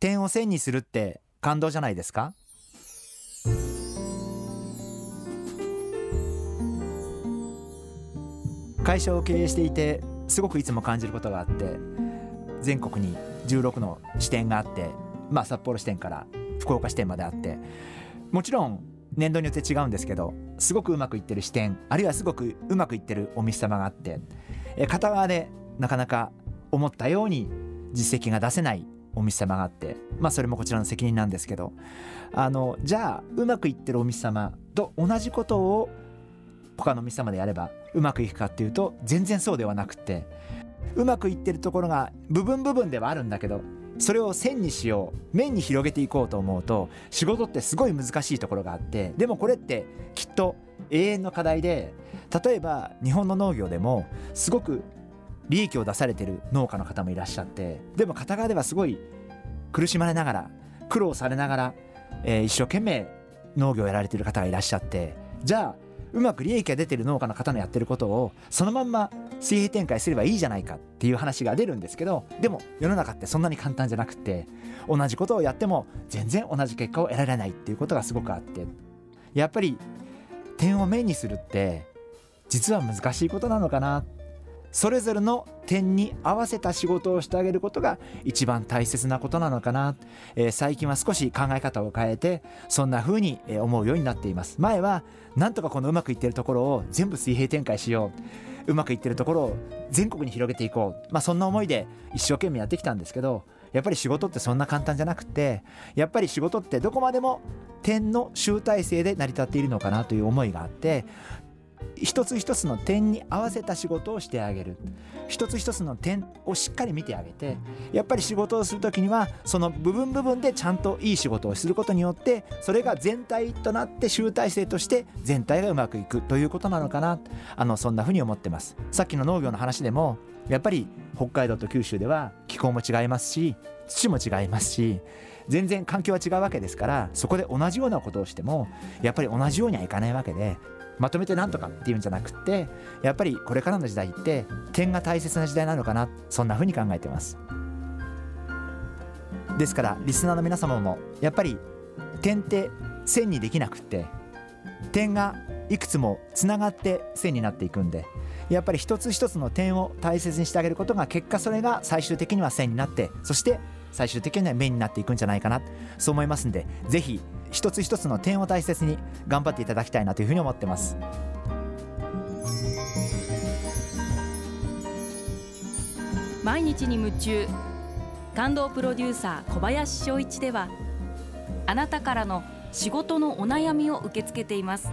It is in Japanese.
点を線にするって感動じゃないですか？会社を経営していてすごくいつも感じることがあって全国に16の支店があってまあ札幌支店から福岡支店まであってもちろん年度によって違うんですけどすごくうまくいってる支店あるいはすごくうまくいってるお店様があって片側でなかなか思ったように実績が出せないお店様があってまあそれもこちらの責任なんですけどあのじゃあうまくいってるお店様と同じことを他のお店様でやればうまくいくかっていうと全然そうではなくてうまくいってるところが部分部分ではあるんだけどそれを線にしよう面に広げていこうと思うと仕事ってすごい難しいところがあってでもこれってきっと永遠の課題で例えば日本の農業でもすごく利益を出されてる農家の方もいらっしゃってでも片側ではすごい苦しまれながら苦労されながら、えー、一生懸命農業をやられてる方がいらっしゃってじゃあうまく利益が出てる農家の方のやってることをそのまんま水平展開すればいいじゃないかっていう話が出るんですけどでも世の中ってそんなに簡単じゃなくて同じことをやっても全然同じ結果を得られないっていうことがすごくあってやっぱり点を面にするって実は難しいことなのかなってそれぞれの点に合わせた仕事をしてあげることが一番大切なことなのかな、えー、最近は少し考え方を変えてそんな風に思うようになっています。前はなんとかこのうまくいってるところを全部水平展開しよう。うまくいってるところを全国に広げていこう、まあ、そんな思いで一生懸命やってきたんですけどやっぱり仕事ってそんな簡単じゃなくてやっぱり仕事ってどこまでも点の集大成で成り立っているのかなという思いがあって一つ一つの点に合わせた仕事をしてあげる。一つ一つの点をしっかり見てあげてやっぱり仕事をする時にはその部分部分でちゃんといい仕事をすることによってそれが全体となって集大成として全体がうまくいくということなのかな。あのそんなふうに思ってます。さっきの農業の話でもやっぱり北海道と九州では気候も違いますし土も違いますし全然環境は違うわけですからそこで同じようなことをしてもやっぱり同じようにはいかないわけでまとめてなんとかっていうんじゃなくってやっぱりこれからの時代って点が大切な時代なのかなそんな風に考えてます。ですからリスナーの皆様もやっぱり点って線にできなくって点がいくつもつながって線になっていくんでやっぱり一つ一つの点を大切にしてあげることが結果それが最終的には線になってそして最終的には面になっていくんじゃないかな。そう思いますんでぜひ一つ一つの点を大切に頑張っていただきたいなというふうに思ってます。毎日に夢中。感動プロデューサー小林翔一ではあなたからの仕事のお悩みを受け付けています。